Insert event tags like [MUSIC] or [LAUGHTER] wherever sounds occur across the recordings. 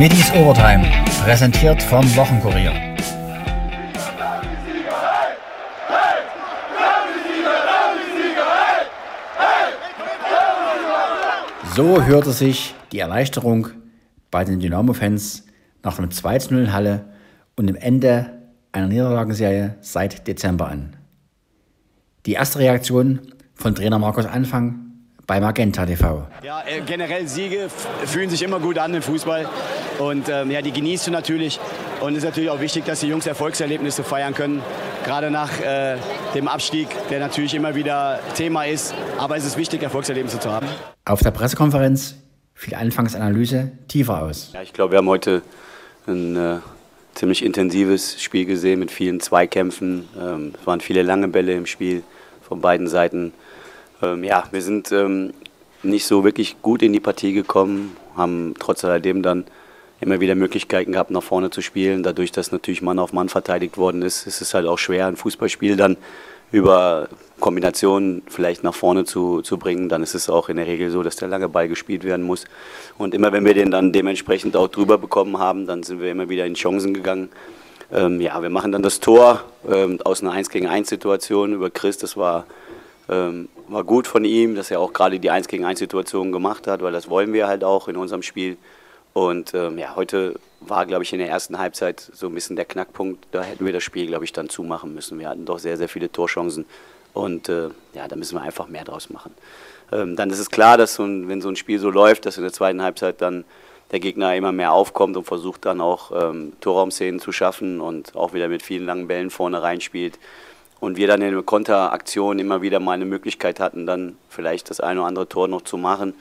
Middies Overtime, präsentiert vom Wochenkurier. So hörte sich die Erleichterung bei den Dynamo-Fans nach dem 2-0 in Halle und dem Ende einer Niederlagenserie seit Dezember an. Die erste Reaktion von Trainer Markus Anfang bei Magenta TV. Ja, äh, generell Siege fühlen sich immer gut an im Fußball und ähm, ja, die genießt du natürlich und es ist natürlich auch wichtig, dass die Jungs Erfolgserlebnisse feiern können, gerade nach äh, dem Abstieg, der natürlich immer wieder Thema ist, aber es ist wichtig, Erfolgserlebnisse zu haben. Auf der Pressekonferenz fiel Anfangsanalyse tiefer aus. Ja, ich glaube, wir haben heute ein äh, ziemlich intensives Spiel gesehen mit vielen Zweikämpfen. Ähm, es waren viele lange Bälle im Spiel von beiden Seiten. Ähm, ja, wir sind ähm, nicht so wirklich gut in die Partie gekommen, haben trotz alledem dann immer wieder Möglichkeiten gehabt, nach vorne zu spielen. Dadurch, dass natürlich Mann auf Mann verteidigt worden ist, ist es halt auch schwer, ein Fußballspiel dann über Kombinationen vielleicht nach vorne zu, zu bringen. Dann ist es auch in der Regel so, dass der lange Ball gespielt werden muss. Und immer wenn wir den dann dementsprechend auch drüber bekommen haben, dann sind wir immer wieder in Chancen gegangen. Ähm, ja, wir machen dann das Tor ähm, aus einer 1 gegen 1 Situation über Chris. Das war ähm, war gut von ihm, dass er auch gerade die 1 gegen 1 Situation gemacht hat, weil das wollen wir halt auch in unserem Spiel. Und ähm, ja, heute war, glaube ich, in der ersten Halbzeit so ein bisschen der Knackpunkt. Da hätten wir das Spiel, glaube ich, dann zumachen müssen. Wir hatten doch sehr, sehr viele Torchancen. Und äh, ja, da müssen wir einfach mehr draus machen. Ähm, dann ist es klar, dass so ein, wenn so ein Spiel so läuft, dass in der zweiten Halbzeit dann der Gegner immer mehr aufkommt und versucht dann auch ähm, Torraumszenen zu schaffen und auch wieder mit vielen langen Bällen vorne reinspielt und wir dann in der Konteraktion immer wieder mal eine Möglichkeit hatten, dann vielleicht das eine oder andere Tor noch zu machen.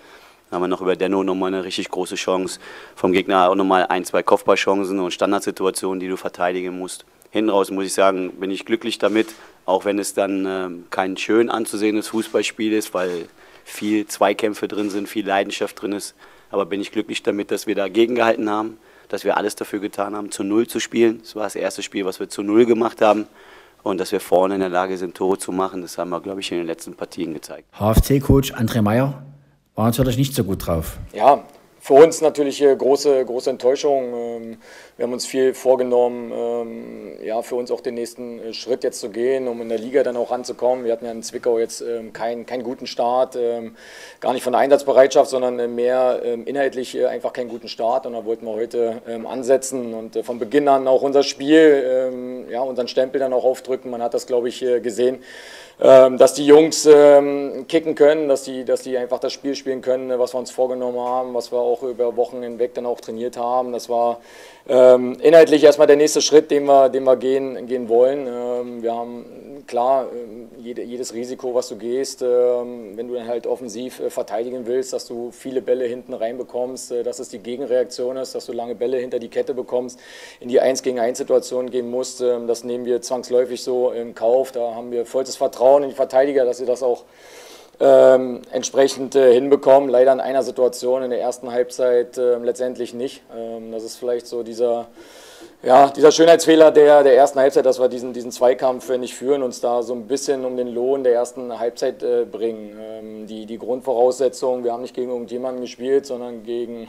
Dann haben wir noch über Denno nochmal eine richtig große Chance. Vom Gegner auch nochmal ein, zwei Kopfballchancen und Standardsituationen, die du verteidigen musst. Hinten raus muss ich sagen, bin ich glücklich damit, auch wenn es dann äh, kein schön anzusehendes Fußballspiel ist, weil viel Zweikämpfe drin sind, viel Leidenschaft drin ist. Aber bin ich glücklich damit, dass wir dagegen gehalten haben, dass wir alles dafür getan haben, zu Null zu spielen. Das war das erste Spiel, was wir zu Null gemacht haben. Und dass wir vorne in der Lage sind, Tore zu machen, das haben wir, glaube ich, in den letzten Partien gezeigt. HFC-Coach André Meyer war natürlich nicht so gut drauf. Ja, für uns natürlich große, große Enttäuschung. Ähm, wir haben uns viel vorgenommen, ähm, ja, für uns auch den nächsten äh, Schritt jetzt zu gehen, um in der Liga dann auch ranzukommen. Wir hatten ja in Zwickau jetzt ähm, keinen, keinen guten Start, gar nicht von der Einsatzbereitschaft, sondern äh, mehr inhaltlich äh, einfach keinen guten Start. Und da wollten wir heute ansetzen und von Beginn an auch unser Spiel, ja, unseren Stempel dann auch aufdrücken. Man hat das, glaube ich, gesehen dass die Jungs ähm, kicken können, dass die, dass die einfach das Spiel spielen können, was wir uns vorgenommen haben, was wir auch über Wochen hinweg dann auch trainiert haben. Das war ähm, inhaltlich erstmal der nächste Schritt, den wir, den wir gehen, gehen wollen. Ähm, wir haben klar, ähm, jede, jedes Risiko, was du gehst, ähm, wenn du dann halt offensiv äh, verteidigen willst, dass du viele Bälle hinten reinbekommst, äh, dass es die Gegenreaktion ist, dass du lange Bälle hinter die Kette bekommst, in die 1 gegen 1 Situation gehen musst, ähm, das nehmen wir zwangsläufig so im Kauf. Da haben wir vollstes Vertrauen in die Verteidiger, dass sie das auch ähm, entsprechend äh, hinbekommen. Leider in einer Situation in der ersten Halbzeit äh, letztendlich nicht. Ähm, das ist vielleicht so dieser ja, dieser Schönheitsfehler der, der ersten Halbzeit, dass wir diesen, diesen Zweikampf nicht führen, uns da so ein bisschen um den Lohn der ersten Halbzeit äh, bringen. Ähm, die, die Grundvoraussetzung, wir haben nicht gegen irgendjemanden gespielt, sondern gegen,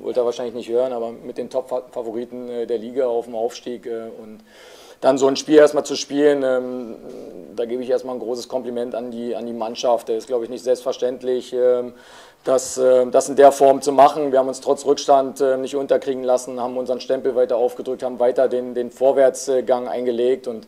wollte er wahrscheinlich nicht hören, aber mit den Top-Favoriten äh, der Liga auf dem Aufstieg. Äh, und dann so ein Spiel erstmal zu spielen, ähm, da gebe ich erstmal ein großes Kompliment an die, an die Mannschaft. Das ist, glaube ich, nicht selbstverständlich. Ähm, das, äh, das in der Form zu machen. Wir haben uns trotz Rückstand äh, nicht unterkriegen lassen, haben unseren Stempel weiter aufgedrückt, haben weiter den, den Vorwärtsgang eingelegt und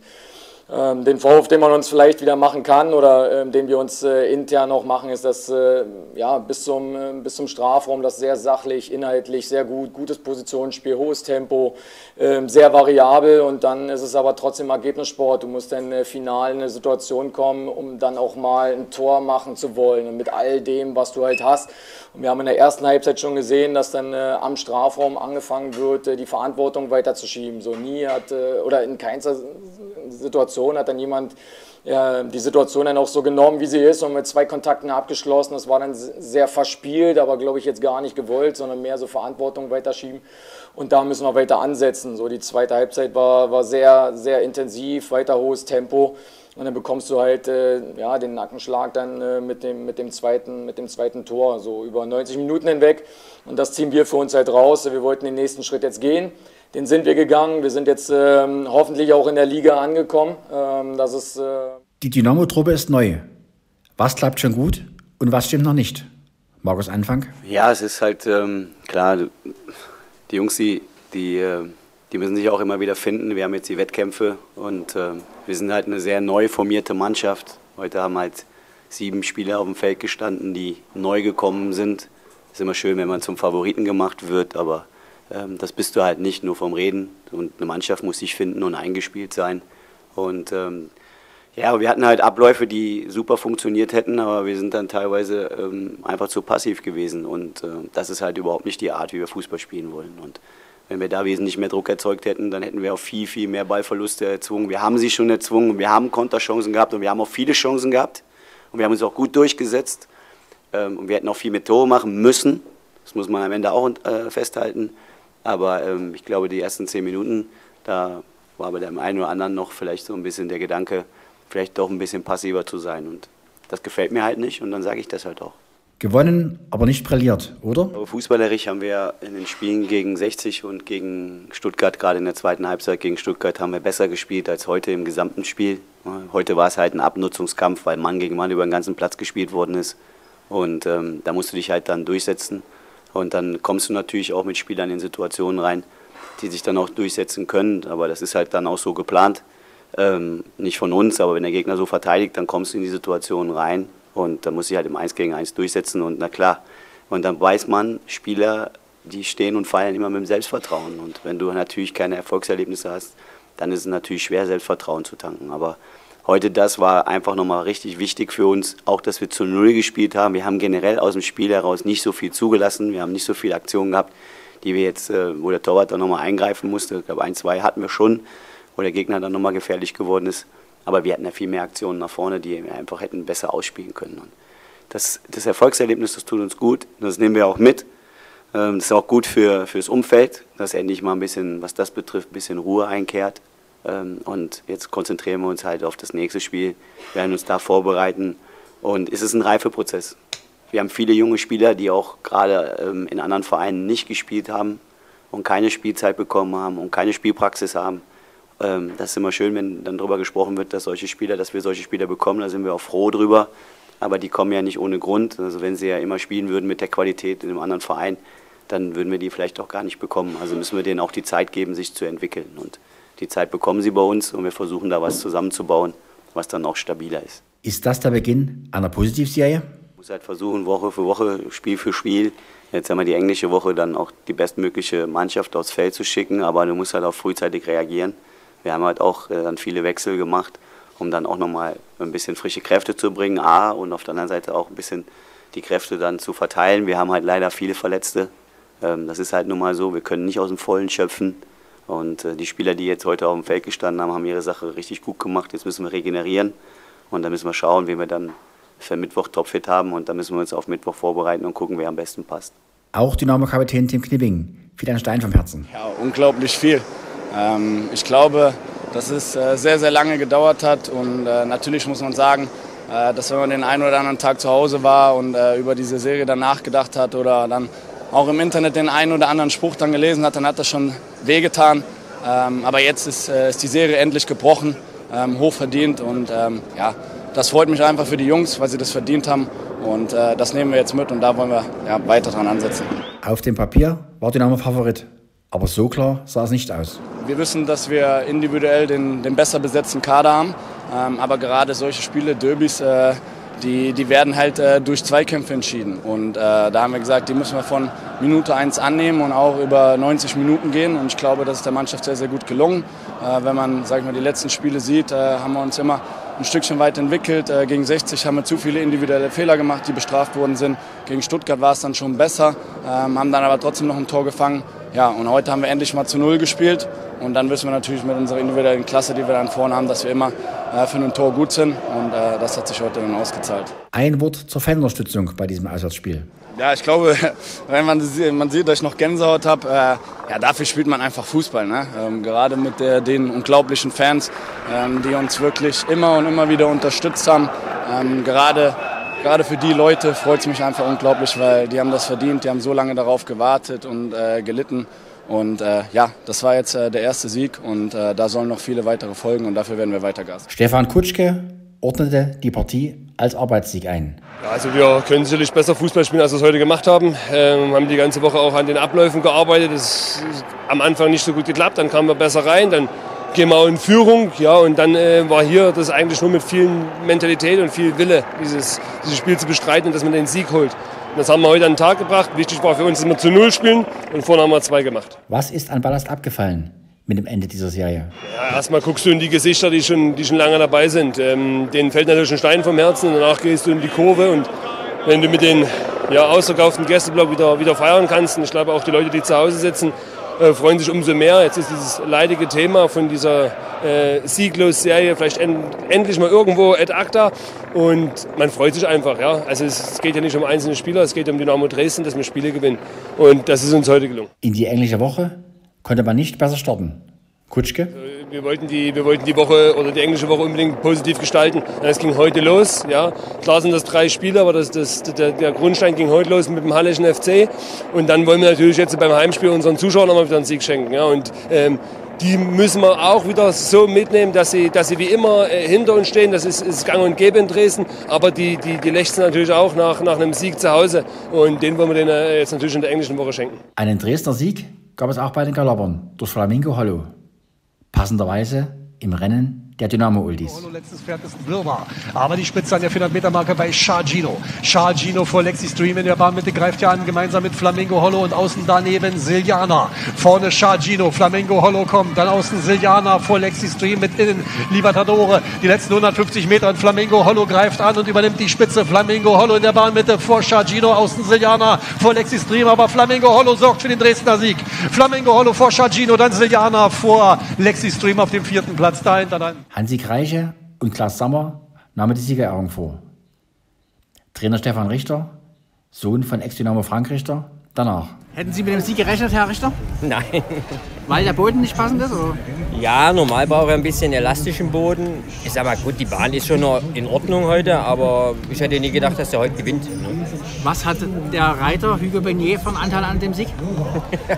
den Vorwurf, den man uns vielleicht wieder machen kann oder ähm, den wir uns äh, intern auch machen, ist, dass äh, ja, bis, zum, äh, bis zum Strafraum das sehr sachlich, inhaltlich sehr gut, gutes Positionsspiel, hohes Tempo, ähm, sehr variabel und dann ist es aber trotzdem Ergebnissport. Du musst dann final in eine Situation kommen, um dann auch mal ein Tor machen zu wollen und mit all dem, was du halt hast. Und wir haben in der ersten Halbzeit schon gesehen, dass dann am Strafraum angefangen wird, die Verantwortung weiterzuschieben. So nie hat, oder in keiner Situation hat dann jemand ja, die Situation dann auch so genommen, wie sie ist und mit zwei Kontakten abgeschlossen. Das war dann sehr verspielt, aber glaube ich jetzt gar nicht gewollt, sondern mehr so Verantwortung weiterschieben. Und da müssen wir weiter ansetzen. So die zweite Halbzeit war, war sehr, sehr intensiv, weiter hohes Tempo. Und dann bekommst du halt äh, ja, den Nackenschlag dann äh, mit, dem, mit, dem zweiten, mit dem zweiten Tor, so über 90 Minuten hinweg. Und das ziehen wir für uns halt raus. Wir wollten den nächsten Schritt jetzt gehen. Den sind wir gegangen. Wir sind jetzt ähm, hoffentlich auch in der Liga angekommen. Ähm, das ist, äh die Dynamo-Truppe ist neu. Was klappt schon gut und was stimmt noch nicht? Markus Anfang? Ja, es ist halt ähm, klar, die Jungs, die, die, äh, die müssen sich auch immer wieder finden. Wir haben jetzt die Wettkämpfe und äh, wir sind halt eine sehr neu formierte Mannschaft. Heute haben halt sieben Spieler auf dem Feld gestanden, die neu gekommen sind. Ist immer schön, wenn man zum Favoriten gemacht wird, aber das bist du halt nicht nur vom Reden. Und eine Mannschaft muss sich finden und eingespielt sein. Und ähm, ja, wir hatten halt Abläufe, die super funktioniert hätten, aber wir sind dann teilweise ähm, einfach zu passiv gewesen. Und äh, das ist halt überhaupt nicht die Art, wie wir Fußball spielen wollen. Und wenn wir da wesentlich mehr Druck erzeugt hätten, dann hätten wir auch viel, viel mehr Ballverluste erzwungen. Wir haben sie schon erzwungen, wir haben Konterchancen gehabt und wir haben auch viele Chancen gehabt. Und wir haben uns auch gut durchgesetzt. Ähm, und wir hätten auch viel mit Tore machen müssen. Das muss man am Ende auch äh, festhalten. Aber ähm, ich glaube, die ersten zehn Minuten, da war bei dem einen oder anderen noch vielleicht so ein bisschen der Gedanke, vielleicht doch ein bisschen passiver zu sein. Und das gefällt mir halt nicht und dann sage ich das halt auch. Gewonnen, aber nicht brilliert, oder? fußballerisch haben wir in den Spielen gegen 60 und gegen Stuttgart, gerade in der zweiten Halbzeit gegen Stuttgart, haben wir besser gespielt als heute im gesamten Spiel. Heute war es halt ein Abnutzungskampf, weil Mann gegen Mann über den ganzen Platz gespielt worden ist. Und ähm, da musst du dich halt dann durchsetzen. Und dann kommst du natürlich auch mit Spielern in Situationen rein, die sich dann auch durchsetzen können. Aber das ist halt dann auch so geplant. Ähm, nicht von uns, aber wenn der Gegner so verteidigt, dann kommst du in die Situation rein und da muss ich halt im 1 gegen 1 durchsetzen und na klar. Und dann weiß man, Spieler, die stehen und fallen immer mit dem Selbstvertrauen. Und wenn du natürlich keine Erfolgserlebnisse hast, dann ist es natürlich schwer, Selbstvertrauen zu tanken. Aber heute das war einfach nochmal richtig wichtig für uns, auch dass wir zu Null gespielt haben. Wir haben generell aus dem Spiel heraus nicht so viel zugelassen. Wir haben nicht so viele Aktionen gehabt, die wir jetzt, äh, wo der Torwart dann nochmal eingreifen musste. Ich glaube, ein, zwei hatten wir schon, wo der Gegner dann nochmal gefährlich geworden ist. Aber wir hatten ja viel mehr Aktionen nach vorne, die wir einfach hätten besser ausspielen können. Und das, das Erfolgserlebnis, das tut uns gut. Das nehmen wir auch mit. Ähm, das ist auch gut für, fürs Umfeld, dass endlich mal ein bisschen, was das betrifft, ein bisschen Ruhe einkehrt. Ähm, und jetzt konzentrieren wir uns halt auf das nächste Spiel, werden uns da vorbereiten. Und es ist ein Reifeprozess. Wir haben viele junge Spieler, die auch gerade ähm, in anderen Vereinen nicht gespielt haben und keine Spielzeit bekommen haben und keine Spielpraxis haben. Ähm, das ist immer schön, wenn dann darüber gesprochen wird, dass solche Spieler, dass wir solche Spieler bekommen. Da sind wir auch froh drüber. Aber die kommen ja nicht ohne Grund. Also wenn sie ja immer spielen würden mit der Qualität in einem anderen Verein, dann würden wir die vielleicht auch gar nicht bekommen. Also müssen wir denen auch die Zeit geben, sich zu entwickeln. Und die Zeit bekommen sie bei uns und wir versuchen da was zusammenzubauen, was dann auch stabiler ist. Ist das der Beginn einer Positivserie? Ich muss halt versuchen, Woche für Woche, Spiel für Spiel, jetzt haben wir die englische Woche dann auch die bestmögliche Mannschaft aufs Feld zu schicken, aber du musst halt auch frühzeitig reagieren. Wir haben halt auch äh, dann viele Wechsel gemacht, um dann auch nochmal ein bisschen frische Kräfte zu bringen, A, und auf der anderen Seite auch ein bisschen die Kräfte dann zu verteilen. Wir haben halt leider viele Verletzte. Ähm, das ist halt nun mal so, wir können nicht aus dem Vollen schöpfen. Und äh, die Spieler, die jetzt heute auf dem Feld gestanden haben, haben ihre Sache richtig gut gemacht. Jetzt müssen wir regenerieren und dann müssen wir schauen, wie wir dann für Mittwoch topfit haben und dann müssen wir uns auf Mittwoch vorbereiten und gucken, wer am besten passt. Auch Dynamo-Kapitän Tim Knipping. Viel ein Stein vom Herzen. Ja, unglaublich viel. Ähm, ich glaube, dass es äh, sehr, sehr lange gedauert hat und äh, natürlich muss man sagen, äh, dass wenn man den einen oder anderen Tag zu Hause war und äh, über diese Serie dann nachgedacht hat oder dann auch im Internet den einen oder anderen Spruch dann gelesen hat, dann hat das schon wehgetan. Ähm, aber jetzt ist, äh, ist, die Serie endlich gebrochen, ähm, hochverdient und ähm, ja, das freut mich einfach für die Jungs, weil sie das verdient haben. Und äh, das nehmen wir jetzt mit und da wollen wir ja, weiter dran ansetzen. Auf dem Papier war Dynamo Favorit. Aber so klar sah es nicht aus. Wir wissen, dass wir individuell den, den besser besetzten Kader haben. Ähm, aber gerade solche Spiele, Derbys, äh, die, die werden halt äh, durch Zweikämpfe entschieden. Und äh, da haben wir gesagt, die müssen wir von Minute 1 annehmen und auch über 90 Minuten gehen. Und ich glaube, das ist der Mannschaft sehr, sehr gut gelungen. Äh, wenn man sag ich mal, die letzten Spiele sieht, äh, haben wir uns immer ein Stückchen weit entwickelt. Äh, gegen 60 haben wir zu viele individuelle Fehler gemacht, die bestraft worden sind. Gegen Stuttgart war es dann schon besser, ähm, haben dann aber trotzdem noch ein Tor gefangen. Ja, und heute haben wir endlich mal zu Null gespielt Und dann wissen wir natürlich mit unserer individuellen Klasse, die wir dann vorne haben, dass wir immer äh, für ein Tor gut sind. Und äh, das hat sich heute dann ausgezahlt. Ein Wort zur Fanunterstützung bei diesem Auswärtsspiel. Ja, ich glaube, [LAUGHS] wenn man, man sieht, dass ich noch Gänsehaut habe, äh, ja, dafür spielt man einfach Fußball. Ne? Ähm, gerade mit der, den unglaublichen Fans, ähm, die uns wirklich immer und immer wieder unterstützt haben. Ähm, gerade, gerade für die Leute freut es mich einfach unglaublich, weil die haben das verdient, die haben so lange darauf gewartet und äh, gelitten. Und äh, ja, das war jetzt äh, der erste Sieg und äh, da sollen noch viele weitere folgen und dafür werden wir weiter Gas. Stefan Kutschke ordnete die Partie als Arbeitssieg ein. Ja, also wir können sicherlich besser Fußball spielen, als wir es heute gemacht haben. Ähm, haben die ganze Woche auch an den Abläufen gearbeitet. Das ist am Anfang nicht so gut geklappt, dann kamen wir besser rein, dann gehen wir auch in Führung. Ja, und dann äh, war hier das eigentlich nur mit viel Mentalität und viel Wille, dieses, dieses Spiel zu bestreiten und dass man den Sieg holt. Das haben wir heute an den Tag gebracht. Wichtig war für uns, dass wir zu Null spielen und vorne haben wir zwei gemacht. Was ist an Ballast abgefallen mit dem Ende dieser Serie? Ja, erstmal guckst du in die Gesichter, die schon, die schon lange dabei sind. Ähm, denen fällt natürlich ein Stein vom Herzen. Danach gehst du in die Kurve und wenn du mit den ja, ausverkauften Gästeblock wieder, wieder feiern kannst, und ich glaube auch die Leute, die zu Hause sitzen, äh, freuen sich umso mehr. Jetzt ist dieses leidige Thema von dieser äh, Sieglos-Serie vielleicht end, endlich mal irgendwo ad acta und man freut sich einfach. Ja? Also es, es, geht ja nicht um einzelne Spieler, es geht um Dynamo Dresden, dass wir Spiele gewinnen und das ist uns heute gelungen. In die englische Woche konnte man nicht besser starten. Kutschke? Äh, wir wollten, die, wir wollten die Woche oder die englische Woche unbedingt positiv gestalten. Es ging heute los. Ja. Klar sind das drei Spiele, aber das, das, der, der Grundstein ging heute los mit dem Hallischen FC. Und dann wollen wir natürlich jetzt beim Heimspiel unseren Zuschauern nochmal wieder einen Sieg schenken. Ja. Und ähm, die müssen wir auch wieder so mitnehmen, dass sie, dass sie wie immer äh, hinter uns stehen. Das ist, ist gang und gäbe in Dresden. Aber die, die, die lechzen natürlich auch nach, nach einem Sieg zu Hause. Und den wollen wir denen äh, jetzt natürlich in der englischen Woche schenken. Einen Dresdner Sieg gab es auch bei den Galabern durch Flamingo Hollow passenderweise im Rennen der Dynamo-Uldis. Letztes Pferd ist Wirrwarr. Aber die Spitze an der 400-Meter-Marke bei Chargino. Chargino vor Lexi Stream in der Bahnmitte greift ja an, gemeinsam mit Flamingo Hollow und außen daneben Siljana. Vorne Chargino, Flamingo Hollow kommt, dann außen Siljana vor Lexi Stream mit innen Libertadore. Die letzten 150 Meter und Flamingo Hollow greift an und übernimmt die Spitze. Flamingo Hollow in der Bahnmitte vor Chargino, außen Siljana vor Lexi Stream, aber Flamingo Hollow sorgt für den Dresdner Sieg. Flamingo Hollow vor Chargino, dann Siljana vor Lexi Stream auf dem vierten Platz dahinter dann. Hansi Kreiche und Klaas Sammer nahmen die Siegerehrung vor. Trainer Stefan Richter, Sohn von Ex-Dynamo Frank Richter, danach. Hätten Sie mit dem Sieg gerechnet, Herr Richter? Nein. Weil der Boden nicht passend ist? Oder? Ja, normal brauche ich ein bisschen elastischen Boden. Ich sag mal, gut, die Bahn ist schon in Ordnung heute, aber ich hätte nie gedacht, dass der heute gewinnt. Ne? Was hat der Reiter Hugo Beignet von Anteil an dem Sieg?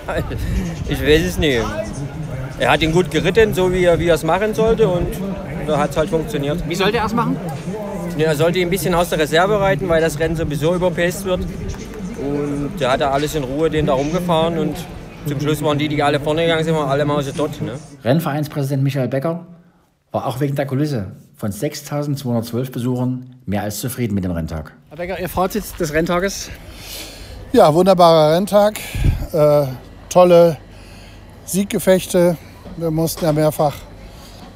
[LAUGHS] ich weiß es nicht er hat ihn gut geritten, so wie er, wie er es machen sollte und da hat es halt funktioniert. Wie sollte er es machen? Ja, er sollte ihn ein bisschen aus der Reserve reiten, weil das Rennen sowieso überpaced wird. Und da hat er alles in Ruhe den da rumgefahren und zum Schluss waren die, die alle vorne gegangen sind, alle Mause dort. Ne? Rennvereinspräsident Michael Becker war auch wegen der Kulisse von 6.212 Besuchern mehr als zufrieden mit dem Renntag. Herr Becker, Ihr Fazit des Renntages? Ja, wunderbarer Renntag. Äh, tolle Sieggefechte, wir mussten ja mehrfach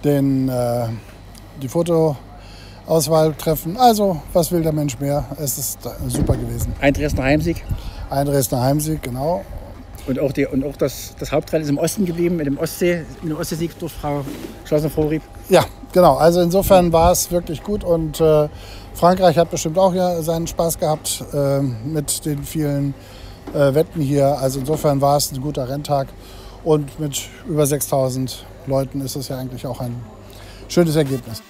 den, äh, die Fotoauswahl treffen. Also, was will der Mensch mehr? Es ist super gewesen. Ein Dresdner Heimsieg. Ein Dresdner Heimsieg, genau. Und auch, die, und auch das, das Hauptrennen ist im Osten geblieben, mit dem Ostsee, mit dem Ostseesieg durch Frau Schlosser-Vorrieb. Ja, genau. Also insofern war es wirklich gut und äh, Frankreich hat bestimmt auch ja seinen Spaß gehabt äh, mit den vielen äh, Wetten hier. Also insofern war es ein guter Renntag. Und mit über 6000 Leuten ist es ja eigentlich auch ein schönes Ergebnis.